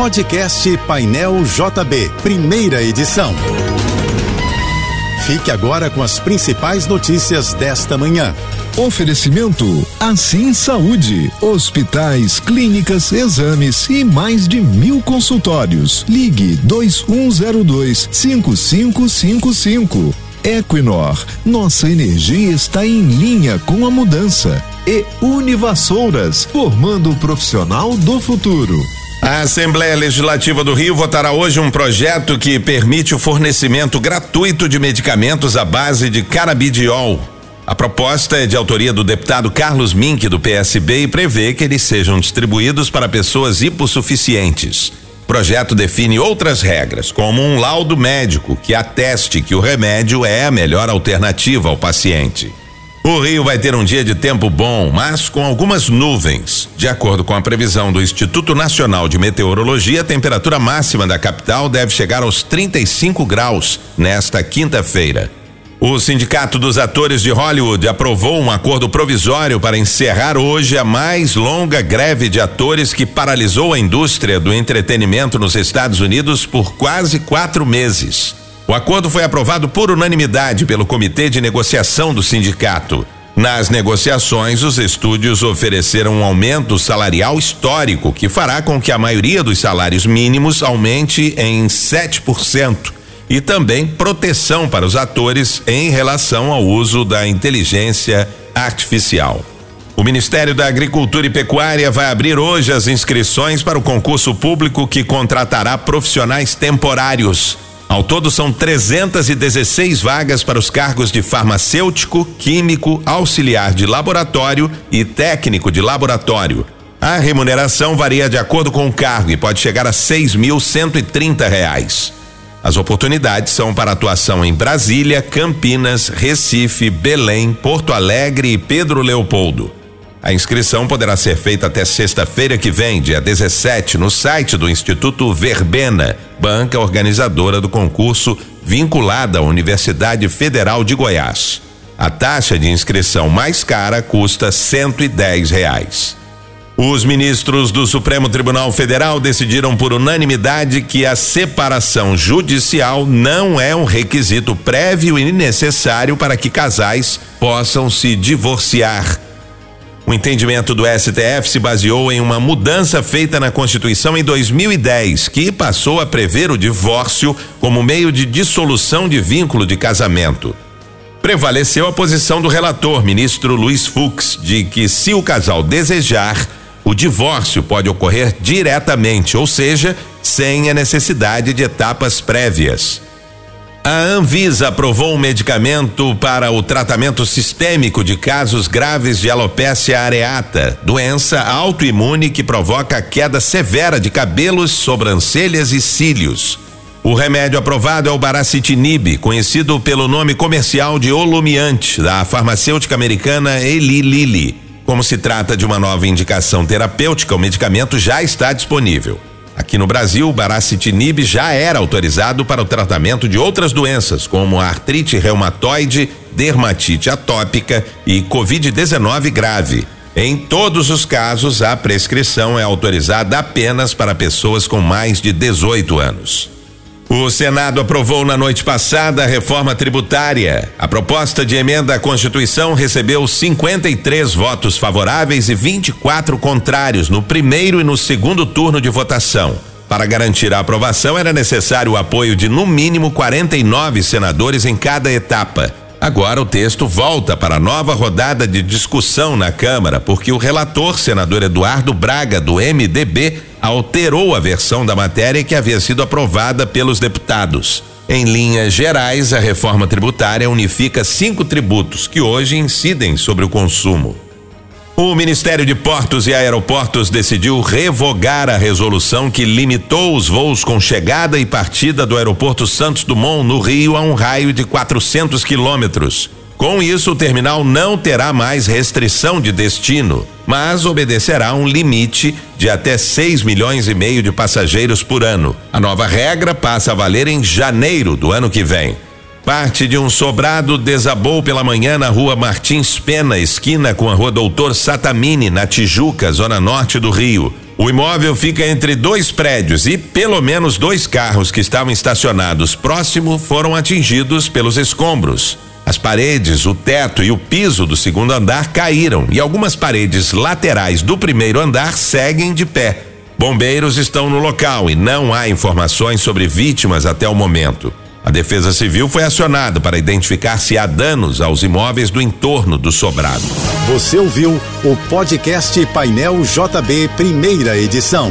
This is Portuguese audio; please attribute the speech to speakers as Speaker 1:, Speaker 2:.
Speaker 1: Podcast Painel JB, primeira edição. Fique agora com as principais notícias desta manhã.
Speaker 2: Oferecimento Assim Saúde. Hospitais, clínicas, exames e mais de mil consultórios. Ligue 2102 5555. Equinor, nossa energia está em linha com a mudança. E Univassouras, formando o profissional do futuro.
Speaker 3: A Assembleia Legislativa do Rio votará hoje um projeto que permite o fornecimento gratuito de medicamentos à base de canabidiol. A proposta é de autoria do deputado Carlos Mink, do PSB, e prevê que eles sejam distribuídos para pessoas hipossuficientes. O projeto define outras regras, como um laudo médico que ateste que o remédio é a melhor alternativa ao paciente. O Rio vai ter um dia de tempo bom, mas com algumas nuvens. De acordo com a previsão do Instituto Nacional de Meteorologia, a temperatura máxima da capital deve chegar aos 35 graus nesta quinta-feira. O Sindicato dos Atores de Hollywood aprovou um acordo provisório para encerrar hoje a mais longa greve de atores que paralisou a indústria do entretenimento nos Estados Unidos por quase quatro meses. O acordo foi aprovado por unanimidade pelo Comitê de Negociação do sindicato. Nas negociações, os estúdios ofereceram um aumento salarial histórico que fará com que a maioria dos salários mínimos aumente em 7% e também proteção para os atores em relação ao uso da inteligência artificial. O Ministério da Agricultura e Pecuária vai abrir hoje as inscrições para o concurso público que contratará profissionais temporários ao todo, são 316 vagas para os cargos de farmacêutico, químico, auxiliar de laboratório e técnico de laboratório. A remuneração varia de acordo com o cargo e pode chegar a seis mil cento e trinta reais. As oportunidades são para atuação em Brasília, Campinas, Recife, Belém, Porto Alegre e Pedro Leopoldo. A inscrição poderá ser feita até sexta-feira que vem, dia 17, no site do Instituto Verbena, banca organizadora do concurso vinculada à Universidade Federal de Goiás. A taxa de inscrição mais cara custa e dez reais. Os ministros do Supremo Tribunal Federal decidiram por unanimidade que a separação judicial não é um requisito prévio e necessário para que casais possam se divorciar o entendimento do STF se baseou em uma mudança feita na Constituição em 2010, que passou a prever o divórcio como meio de dissolução de vínculo de casamento. Prevaleceu a posição do relator, ministro Luiz Fux, de que se o casal desejar, o divórcio pode ocorrer diretamente, ou seja, sem a necessidade de etapas prévias. A Anvisa aprovou um medicamento para o tratamento sistêmico de casos graves de alopecia areata, doença autoimune que provoca queda severa de cabelos, sobrancelhas e cílios. O remédio aprovado é o Baracitinib, conhecido pelo nome comercial de Olumiante, da farmacêutica americana Eli Lilly. Como se trata de uma nova indicação terapêutica, o medicamento já está disponível. Aqui no Brasil, o baracitinib já era autorizado para o tratamento de outras doenças, como artrite reumatoide, dermatite atópica e covid-19 grave. Em todos os casos, a prescrição é autorizada apenas para pessoas com mais de 18 anos. O Senado aprovou na noite passada a reforma tributária. A proposta de emenda à Constituição recebeu 53 votos favoráveis e 24 contrários no primeiro e no segundo turno de votação. Para garantir a aprovação, era necessário o apoio de no mínimo 49 senadores em cada etapa. Agora o texto volta para nova rodada de discussão na Câmara, porque o relator, senador Eduardo Braga, do MDB, alterou a versão da matéria que havia sido aprovada pelos deputados. Em linhas gerais, a reforma tributária unifica cinco tributos que hoje incidem sobre o consumo. O Ministério de Portos e Aeroportos decidiu revogar a resolução que limitou os voos com chegada e partida do Aeroporto Santos Dumont, no Rio, a um raio de 400 quilômetros. Com isso, o terminal não terá mais restrição de destino, mas obedecerá a um limite de até 6 milhões e meio de passageiros por ano. A nova regra passa a valer em janeiro do ano que vem. Parte de um sobrado desabou pela manhã na rua Martins Pena, esquina com a rua Doutor Satamini, na Tijuca, zona norte do Rio. O imóvel fica entre dois prédios e pelo menos dois carros que estavam estacionados próximo foram atingidos pelos escombros. As paredes, o teto e o piso do segundo andar caíram e algumas paredes laterais do primeiro andar seguem de pé. Bombeiros estão no local e não há informações sobre vítimas até o momento. A Defesa Civil foi acionada para identificar se há danos aos imóveis do entorno do sobrado.
Speaker 1: Você ouviu o podcast Painel JB, primeira edição.